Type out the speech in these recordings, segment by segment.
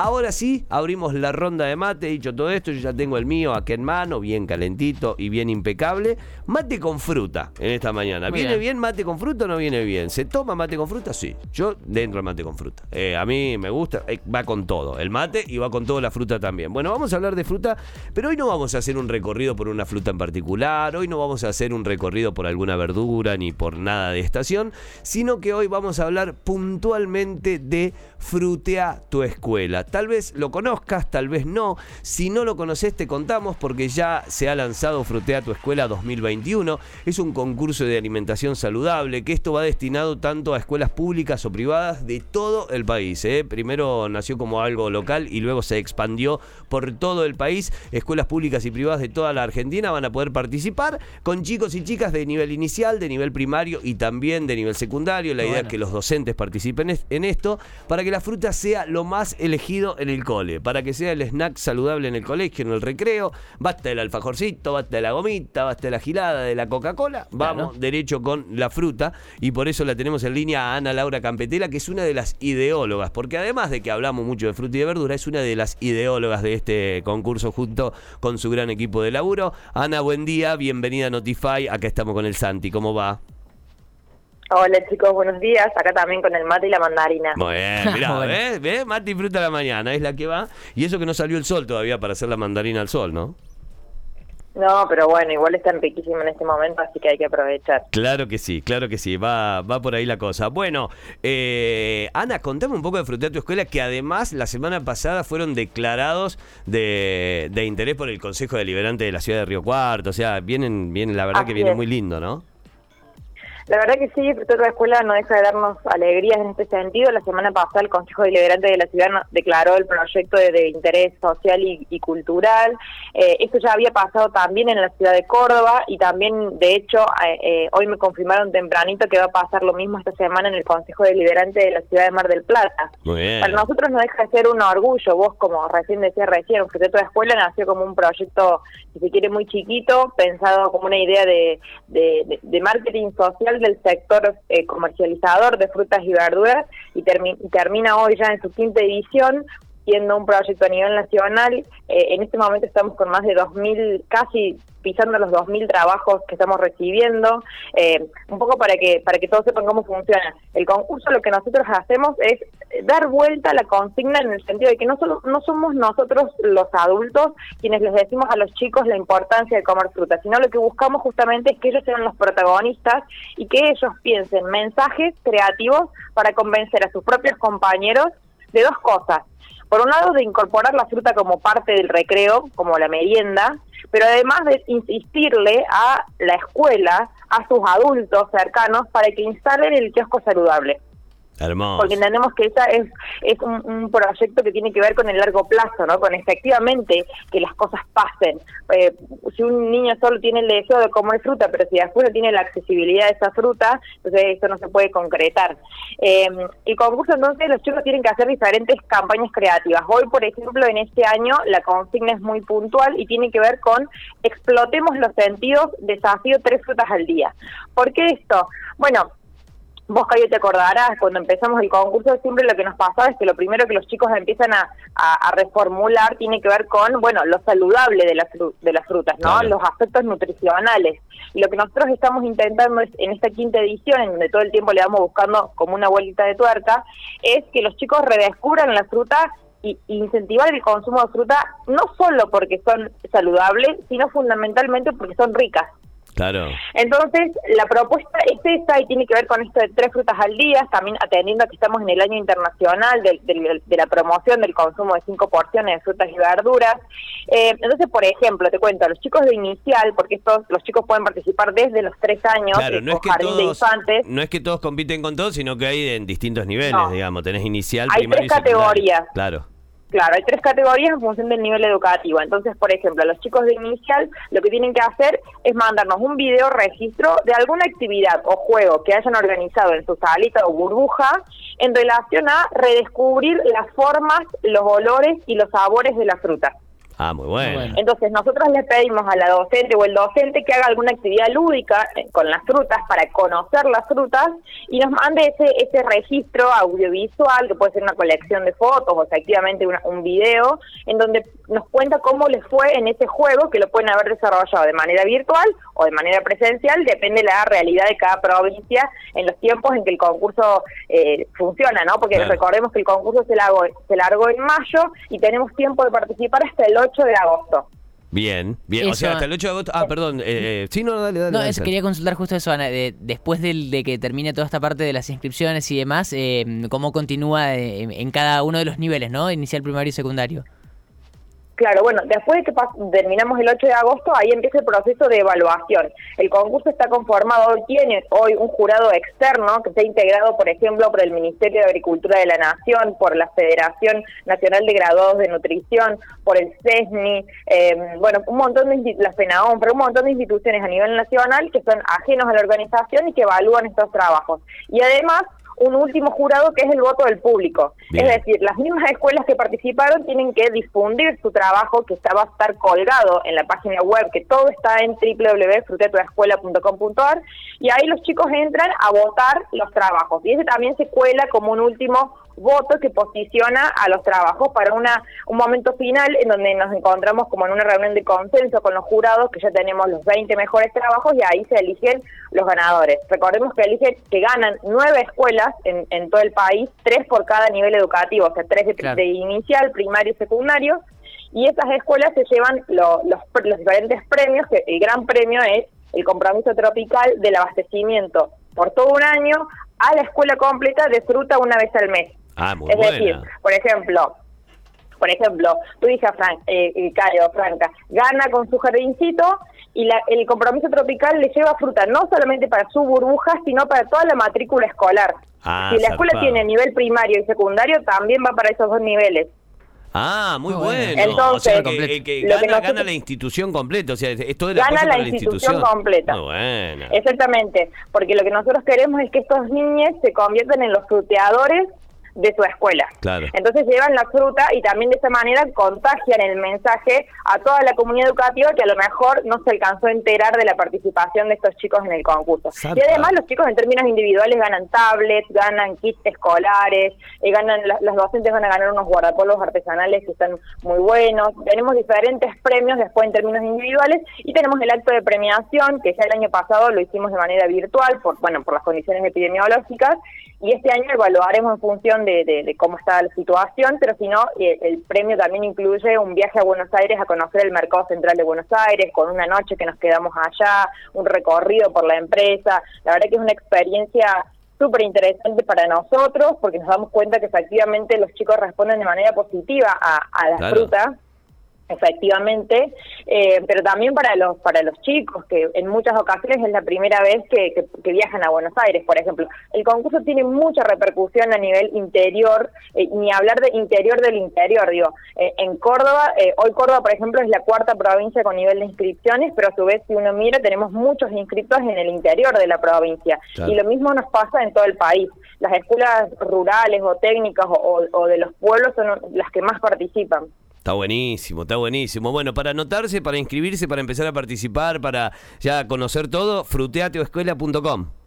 Ahora sí, abrimos la ronda de mate. Dicho todo esto, yo ya tengo el mío aquí en mano, bien calentito y bien impecable. Mate con fruta en esta mañana. ¿Viene Bien. bien mate con fruta o no viene bien? ¿Se toma mate con fruta? Sí. Yo dentro del mate con fruta. Eh, a mí me gusta, eh, va con todo. El mate y va con toda la fruta también. Bueno, vamos a hablar de fruta, pero hoy no vamos a hacer un recorrido por una fruta en particular. Hoy no vamos a hacer un recorrido por alguna verdura ni por nada de estación, sino que hoy vamos a hablar puntualmente de Frutea tu escuela. Tal vez lo conozcas, tal vez no. Si no lo conoces, te contamos porque ya se ha lanzado Frutea tu escuela 2021. Es un concurso de alimentación saludable que esto va destinado tanto a escuelas públicas o privadas de todo el país. ¿eh? Primero nació como algo local y luego se expandió por todo el país. Escuelas públicas y privadas de toda la Argentina van a poder participar con chicos y chicas de nivel inicial, de nivel primario y también de nivel secundario. La idea Bueno. es que los docentes participen en esto para que la fruta sea lo más en el cole, para que sea el snack saludable en el colegio, en el recreo. Basta del alfajorcito, basta de la gomita, basta de la gilada, de la Coca-Cola. Vamos Claro. derecho con la fruta y por eso la tenemos en línea a Ana Laura Campetela, que es una de las ideólogas, porque además de que hablamos mucho de fruta y de verdura, es una de las ideólogas de este concurso junto con su gran equipo de laburo. Ana, buen día, bienvenida a Notify. Acá estamos con el Santi, ¿cómo va? Hola chicos, buenos días. Acá también con el mate y la mandarina. Muy bien, mirá. ¿ves? ¿ves? Mati fruta a la mañana, es la que va. Y eso que no salió el sol todavía para hacer la mandarina al sol, ¿no? No, pero bueno, igual están riquísimos en este momento, así que hay que aprovechar. Claro que sí, claro que sí, va, va por ahí la cosa. Bueno, eh, Ana, contame un poco de Frutea tu Escuela, que además la semana pasada fueron declarados de, de interés por el Consejo Deliberante de la Ciudad de Río Cuarto. O sea, vienen, vienen la verdad que viene es. muy lindo, ¿no? La verdad que sí, toda la escuela no deja de darnos alegrías en este sentido. La semana pasada el Consejo Deliberante de la Ciudad declaró el proyecto de, de interés social y, y cultural. Eh, esto ya había pasado también en la ciudad de Córdoba y también, de hecho, eh, eh, hoy me confirmaron tempranito que va a pasar lo mismo esta semana en el Consejo Deliberante de la Ciudad de Mar del Plata. Muy bien. Para nosotros no deja de ser un orgullo. Vos, como recién decías recién, proyecto de escuela nació como un proyecto, si se quiere, muy chiquito, pensado como una idea de, de, de- de marketing social del sector eh, comercializador de frutas y verduras y, termi- y termina hoy ya en su quinta edición siendo un proyecto a nivel nacional. Eh, en este momento estamos con más de 2.000, casi pisando los 2.000 trabajos que estamos recibiendo. Eh, un poco para que para que todos sepan cómo funciona. El concurso lo que nosotros hacemos es dar vuelta a la consigna en el sentido de que no solo no somos nosotros los adultos quienes les decimos a los chicos la importancia de comer fruta, sino lo que buscamos justamente es que ellos sean los protagonistas y que ellos piensen mensajes creativos para convencer a sus propios compañeros de dos cosas. Por un lado, de incorporar la fruta como parte del recreo, como la merienda, pero además de insistirle a la escuela, a sus adultos cercanos, para que instalen el kiosco saludable Hermoso. porque entendemos que esa es es un, un proyecto que tiene que ver con el largo plazo, ¿no? Con efectivamente que las cosas pasen. Eh, si un niño solo tiene el deseo de comer fruta, pero si después no tiene la accesibilidad de esa fruta, entonces eso no se puede concretar. Eh, el concurso entonces los chicos tienen que hacer diferentes campañas creativas. Hoy, por ejemplo, en este año la consigna es muy puntual y tiene que ver con explotemos los sentidos, desafío tres frutas al día. ¿Por qué esto? Bueno, Vos, Cayo, te acordarás, cuando empezamos el concurso siempre lo que nos pasaba es que lo primero que los chicos empiezan a, a- a reformular tiene que ver con, bueno, lo saludable de las, de las frutas, ¿no? Claro. Los aspectos nutricionales. Y lo que nosotros estamos intentando es, en esta quinta edición, en donde todo el tiempo le vamos buscando como una vuelta de tuerca, es que los chicos redescubran la fruta y incentivar el consumo de fruta no solo porque son saludables, sino fundamentalmente porque son ricas. Claro. Entonces, la propuesta es esa y tiene que ver con esto de tres frutas al día, también atendiendo a que estamos en el año internacional del- del- de, la promoción del consumo de cinco porciones de frutas y verduras. Eh, entonces, por ejemplo, te cuento, los chicos de inicial, porque estos los chicos pueden participar desde los tres años, Claro, eh, no es que jardín de todos, infantes, no es que todos compiten con todos, sino que hay en distintos niveles, No. digamos. Tenés inicial, Hay primario tres y categorías. Claro. Claro, hay tres categorías en función del nivel educativo. Entonces, por ejemplo, los chicos de inicial lo que tienen que hacer es mandarnos un video registro de alguna actividad o juego que hayan organizado en su salita o burbuja en relación a redescubrir las formas, los olores y los sabores de la fruta. Ah, muy bueno. Entonces nosotros le pedimos a la docente o el docente que haga alguna actividad lúdica eh, con las frutas para conocer las frutas y nos mande ese ese registro audiovisual, que puede ser una colección de fotos o efectivamente un video, en donde nos cuenta cómo les fue en ese juego, que lo pueden haber desarrollado de manera virtual o de manera presencial, depende de la realidad de cada provincia en los tiempos en que el concurso eh, funciona, ¿no? Porque recordemos que el concurso se largó, se largó en mayo y tenemos tiempo de participar hasta el 8 de agosto. Bien, bien. O sea, hasta el 8 de agosto. Ah, perdón. Eh, eh, sí, no, dale, dale. No, quería consultar justo eso, Ana. después de que termine toda esta parte de las inscripciones y demás, eh, ¿cómo continúa en cada uno de los niveles, ¿no? Inicial, primario y secundario. Claro, bueno, después de que terminamos el 8 de agosto, ahí empieza el proceso de evaluación. El concurso está conformado, tiene hoy un jurado externo que está integrado, por ejemplo, por el Ministerio de Agricultura de la Nación, por la Federación Nacional de Graduados de Nutrición, por el CESNI, em, bueno, un montón de la FENAON, pero un montón de instituciones a nivel nacional que son ajenos a la organización y que evalúan estos trabajos. Y además un último jurado que es el voto del público. Es decir, las mismas escuelas que participaron tienen que difundir su trabajo que va a estar colgado en la página web, que todo está en www.frutetoescuela.com.ar y ahí los chicos entran a votar los trabajos. Y ese también se cuela como un último voto que posiciona a los trabajos para una un momento final en donde nos encontramos como en una reunión de consenso con los jurados, que ya tenemos los 20 mejores trabajos y ahí se eligen los ganadores. Recordemos que eligen que ganan nueve escuelas en, en todo el país, tres por cada nivel educativo, o sea, tres de, inicial, primario y secundario, y esas escuelas se llevan los, los diferentes premios, que el gran premio es el compromiso tropical del abastecimiento. Por todo un año a la escuela completa de fruta una vez al mes. Ah, muy es decir, por ejemplo, por ejemplo, tu hija Fran, eh, eh Franca, gana con su jardincito y la, el compromiso tropical le lleva fruta no solamente para su burbuja, sino para toda la matrícula escolar. Ah, si la escuela tiene nivel primario y secundario, también va para esos dos niveles. Ah, muy, bueno. Entonces, que, gana, la institución completa, o sea, esto de gana la, institución, completa. Exactamente, porque lo que nosotros queremos es que estos niños se conviertan en los fruteadores de su escuela. Entonces llevan la fruta y también de esa manera contagian el mensaje a toda la comunidad educativa que a lo mejor no se alcanzó a enterar de la participación de estos chicos en el concurso. Y además los chicos en términos individuales ganan tablets, ganan kits escolares, eh, ganan los docentes van a ganar unos guardapolvos artesanales que están muy buenos. Tenemos diferentes premios después en términos individuales y tenemos el acto de premiación que ya el año pasado lo hicimos de manera virtual por bueno por las condiciones epidemiológicas y este año evaluaremos en función de, cómo está la situación, pero si no, eh, el premio también incluye un viaje a Buenos Aires a conocer el mercado central de Buenos Aires, con una noche que nos quedamos allá, un recorrido por la empresa. La verdad que es una experiencia súper interesante para nosotros porque nos damos cuenta que efectivamente los chicos responden de manera positiva a, a la fruta efectivamente, eh, pero también para los para los chicos que en muchas ocasiones es la primera vez que, que, viajan a Buenos Aires, por ejemplo. El concurso tiene mucha repercusión a nivel interior, eh, ni hablar de interior del interior, digo. Eh, en Córdoba, hoy Córdoba, por ejemplo, es la cuarta provincia con nivel de inscripciones, pero a su vez, si uno mira, tenemos muchos inscritos en el interior de la provincia. Y lo mismo nos pasa en todo el país. Las escuelas rurales o técnicas o de los pueblos son las que más participan. Está buenísimo, está buenísimo. Bueno, para anotarse, para inscribirse, para empezar a participar, para ya conocer todo, fruteateoescuela.com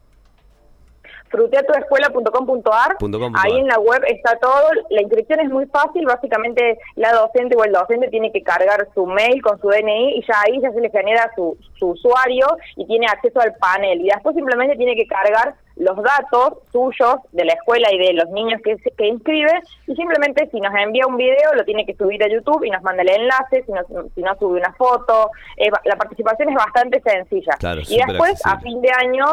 fruteatoescuela.com.ar. Ahí en la web está todo. La inscripción es muy fácil. Básicamente, la docente o el docente tiene que cargar su mail con su DNI y ya ahí ya se le genera su, su usuario y tiene acceso al panel. Y después simplemente tiene que cargar los datos suyos de la escuela y de los niños que, que inscribe y simplemente si nos envía un video lo tiene que subir a YouTube y nos manda el enlace, si no, si no sube una foto. la participación es bastante sencilla. y después, a fin de año,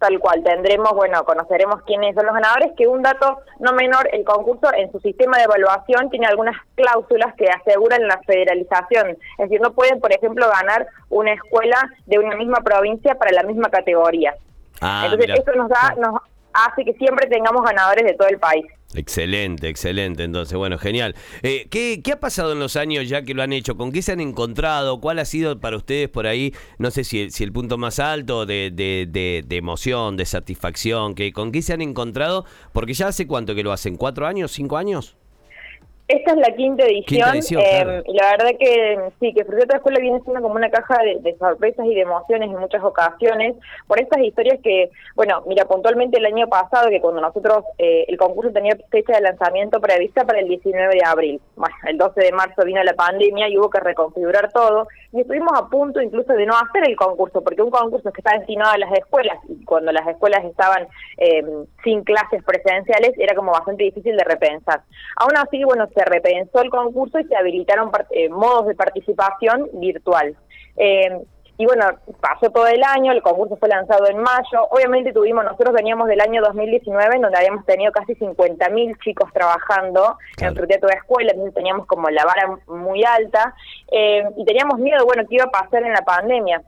tal cual. Tendremos, bueno, conoceremos quiénes son los ganadores, que un dato no menor, el concurso en su sistema de evaluación tiene algunas cláusulas que aseguran la federalización. Es decir, no pueden, por ejemplo, ganar una escuela de una misma provincia para la misma categoría. Ah, Entonces, eso nos da, nos hace que siempre tengamos ganadores de todo el país. Excelente, excelente. Entonces, bueno, genial. Eh, ¿qué, ha pasado en los años ya que lo han hecho? ¿Con qué se han encontrado? ¿Cuál ha sido para ustedes por ahí, no sé si, si el punto más alto de, de, de, emoción, de satisfacción? Que, ¿Con qué se han encontrado? Porque ya hace cuánto que lo hacen, ¿cuatro años, cinco años? Esta es la quinta edición, Quinta edición, eh, claro. y la verdad que sí, que Fruta de Escuela viene siendo como una caja de, de sorpresas y de emociones en muchas ocasiones, por estas historias que, bueno, mira, puntualmente el año pasado, que cuando nosotros, eh, el concurso tenía fecha de lanzamiento prevista para el 19 de abril, bueno, el 12 de marzo vino la pandemia y hubo que reconfigurar todo, y estuvimos a punto incluso de no hacer el concurso, porque un concurso que está destinado a las escuelas, y cuando las escuelas estaban eh, sin clases presenciales, era como bastante difícil de repensar. Aún así, bueno, se repensó el concurso y se habilitaron eh, modos de participación virtual. Eh, y bueno, pasó todo el año, el concurso fue lanzado en mayo. Obviamente tuvimos, nosotros veníamos del año 2019, en donde habíamos tenido casi 50.000 chicos trabajando Claro. en Frutea Toda Escuela, entonces teníamos como la vara muy alta. eh, y teníamos miedo, bueno, qué iba a pasar en la pandemia.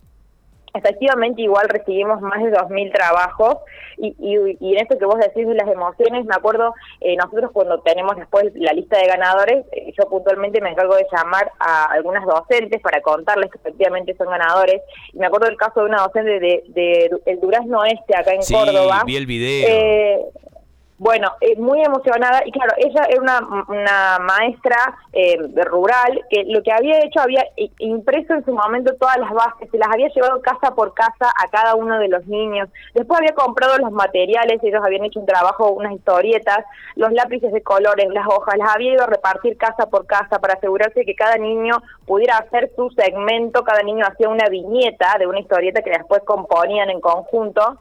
Efectivamente, igual recibimos más de 2.000 trabajos y, y, y en esto que vos decís de las emociones, me acuerdo, eh, nosotros cuando tenemos después la lista de ganadores, eh, yo puntualmente me encargo de llamar a algunas docentes para contarles que efectivamente son ganadores. Y me acuerdo del caso de una docente de, de, el Durazno Este, acá en Sí, Córdoba. vi el video. Eh, bueno, eh, muy emocionada y claro, ella era una, una maestra eh, rural que lo que había hecho había impreso en su momento todas las bases, se las había llevado casa por casa a cada uno de los niños. Después había comprado los materiales, ellos habían hecho un trabajo, unas historietas, los lápices de colores, las hojas, las había ido a repartir casa por casa para asegurarse que cada niño pudiera hacer su segmento, cada niño hacía una viñeta de una historieta que después componían en conjunto.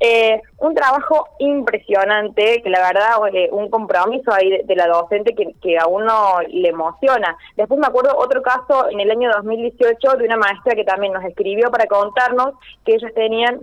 Eh, un trabajo impresionante, que la verdad, eh, un compromiso ahí de, de la docente que, que a uno le emociona. Después me acuerdo otro caso en el año 2018 de una maestra que también nos escribió para contarnos que ellos tenían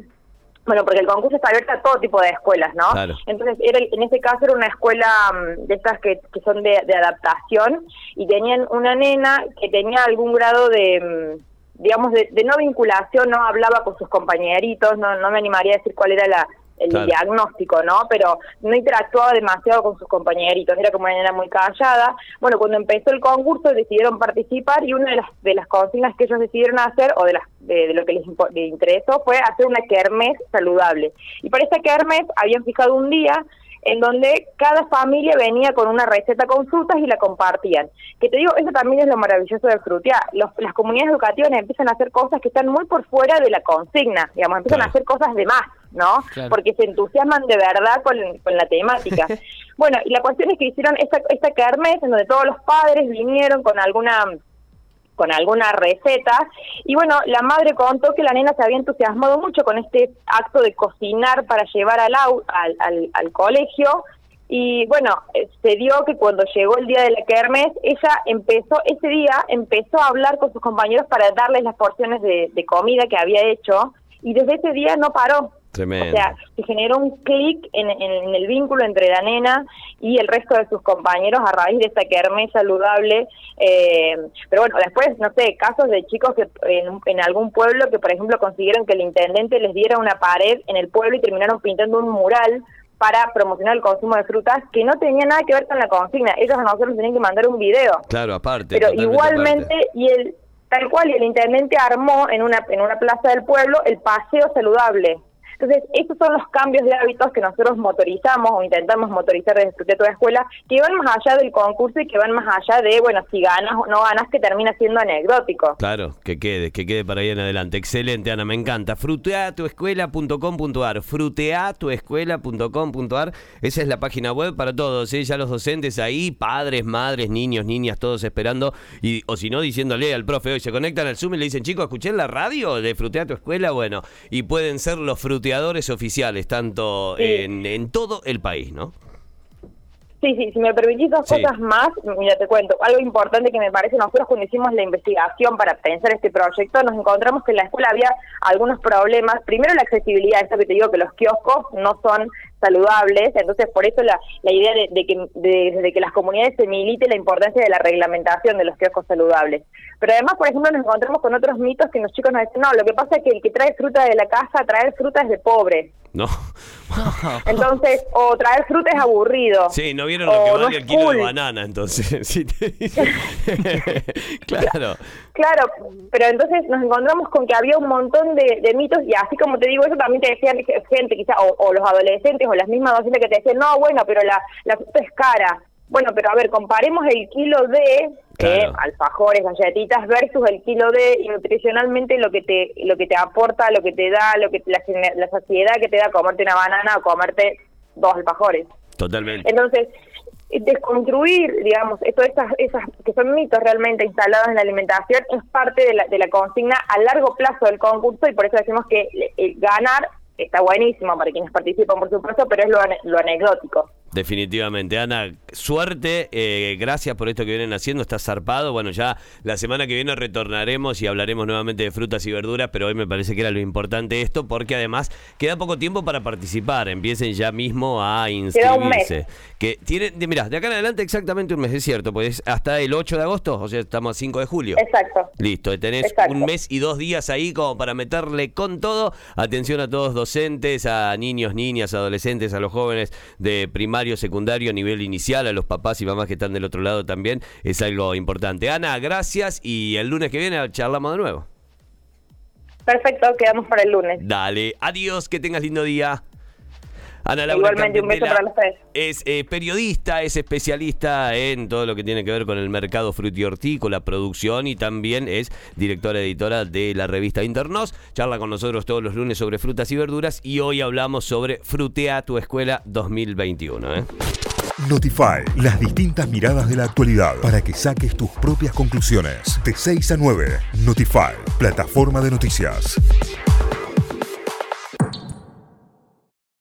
bueno, porque el concurso está abierto a todo tipo de escuelas, ¿no? Claro. Entonces, era, en este caso era una escuela mm, de estas que, que son de, de adaptación y tenían una nena que tenía algún grado de, mm, digamos, de, de no vinculación, no hablaba con sus compañeritos, no, no me animaría a decir cuál era la, el Claro. diagnóstico, ¿no? Pero no interactuaba demasiado con sus compañeritos, era como una nena muy callada. Bueno, cuando empezó el concurso decidieron participar y una de las, de las consignas que ellos decidieron hacer, o de, las, de, de lo que les, les interesó, fue hacer una kermés saludable. Y para esta kermés habían fijado un día en donde cada familia venía con una receta con frutas y la compartían. Que te digo, eso también es lo maravilloso de Frutia. Los, las comunidades educativas empiezan a hacer cosas que están muy por fuera de la consigna, digamos, empiezan Claro. a hacer cosas de más, ¿no? Claro. Porque se entusiasman de verdad con, con la temática. bueno, y la cuestión es que hicieron esta, esta kermés en donde todos los padres vinieron con alguna con alguna receta. Y bueno, la madre contó que la nena se había entusiasmado mucho con este acto de cocinar para llevar al, au- al, al, al colegio. Y bueno, eh, se dio que cuando llegó el día de la kermés, ella empezó, ese día empezó a hablar con sus compañeros para darles las porciones de comida que había hecho. Y desde ese día no paró. Tremendo. O sea, se generó un clic en, en- en el vínculo entre la nena y el resto de sus compañeros a raíz de esta kermés saludable. Eh, pero bueno, después, no sé, casos de chicos que en, en algún pueblo que, por ejemplo, consiguieron que el intendente les diera una pared en el pueblo y terminaron pintando un mural para promocionar el consumo de frutas que no tenía nada que ver con la consigna. Ellos a nosotros tenían que mandar un video Claro, aparte. pero igualmente aparte. y el tal cual y el intendente armó en una en una plaza del pueblo el paseo saludable entonces esos son los cambios de hábitos que nosotros motorizamos o intentamos motorizar desde Toda Escuela que van más allá del concurso y que van más allá de bueno si ganas o no ganas que termina siendo anecdótico Claro, que quede, que quede para ahí en adelante. Excelente, Ana, me encanta. Fruteatuescuela.com.ar, fruteatuescuela.com.ar. Esa es la página web para todos, ¿eh? ya los docentes ahí, padres, madres, niños, niñas, todos esperando. Y, o si no, diciéndole al profe, hoy se conectan al Zoom y le dicen, chicos, escuché la radio de Frutea tu Escuela. Bueno, y pueden ser los oficiales, tanto Sí. en, en todo el país, ¿no? Sí, sí, si me permitís dos Sí. cosas más, mira, te cuento. Algo importante que me parece, nosotros cuando hicimos la investigación para pensar este proyecto, nos encontramos que en la escuela había algunos problemas. Primero, la accesibilidad, esto que te digo, que los kioscos no son saludables, entonces por eso la, la idea de, de que de, de que las comunidades se milite la importancia de la reglamentación de los kioscos saludables. Pero además, por ejemplo, nos encontramos con otros mitos que los chicos nos dicen, no, lo que pasa es que el que trae fruta de la casa, traer fruta es de pobre. ¿No? Entonces, o traer fruta es aburrido. Sí, no vieron lo que vale el kilo cool. de banana, entonces. Sí, te dicen. claro. Claro, pero entonces nos encontramos con que había un montón de, de mitos y así como te digo eso también te decían gente quizá o, o los adolescentes o las mismas docentes que te decían no bueno pero la, la fruta es cara Bueno, pero a ver, comparemos el kilo de Claro. alfajores, galletitas versus el kilo de y nutricionalmente lo que te lo que te aporta, lo que te da, lo que la, la saciedad que te da comerte una banana o comerte dos alfajores. Totalmente. Entonces, desconstruir, digamos, esto, esas, esas que son mitos realmente instalados en la alimentación es parte de la, de la consigna a largo plazo del concurso y por eso decimos que el ganar está buenísimo para quienes participan, por supuesto, pero es lo, lo anecdótico. Definitivamente. Ana, suerte. eh, gracias por esto que vienen haciendo. Está zarpado. Bueno, ya la semana que viene retornaremos y hablaremos nuevamente de frutas y verduras, pero hoy me parece que era lo importante esto, porque además queda poco tiempo para participar. Empiecen ya mismo a Queda un mes. inscribirse. Que tienen, de- mirá, de acá en adelante exactamente un mes, es cierto, pues hasta el 8 de agosto, o sea, estamos a 5 de julio. Exacto. Listo, tenés Exacto. un mes y dos días ahí como para meterle con todo. Atención a todos docentes, a niños, niñas, adolescentes, a los jóvenes de primario, secundario, nivel inicial, a los papás y mamás que están del otro lado también. Es algo importante. Ana, gracias y el lunes que viene charlamos de nuevo. Perfecto, quedamos para el lunes. Dale, adiós, que tengas lindo día. Ana Laura Igualmente, un beso Cantendela para ustedes. Es eh, periodista, es especialista en todo lo que tiene que ver con el mercado frutihortícola, producción y también es directora editora de la revista Internos. Charla con nosotros todos los lunes sobre frutas y verduras y hoy hablamos sobre Frutea tu escuela 2021. ¿eh? Notify, las distintas miradas de la actualidad para que saques tus propias conclusiones. De 6 a 9, Notify, plataforma de noticias.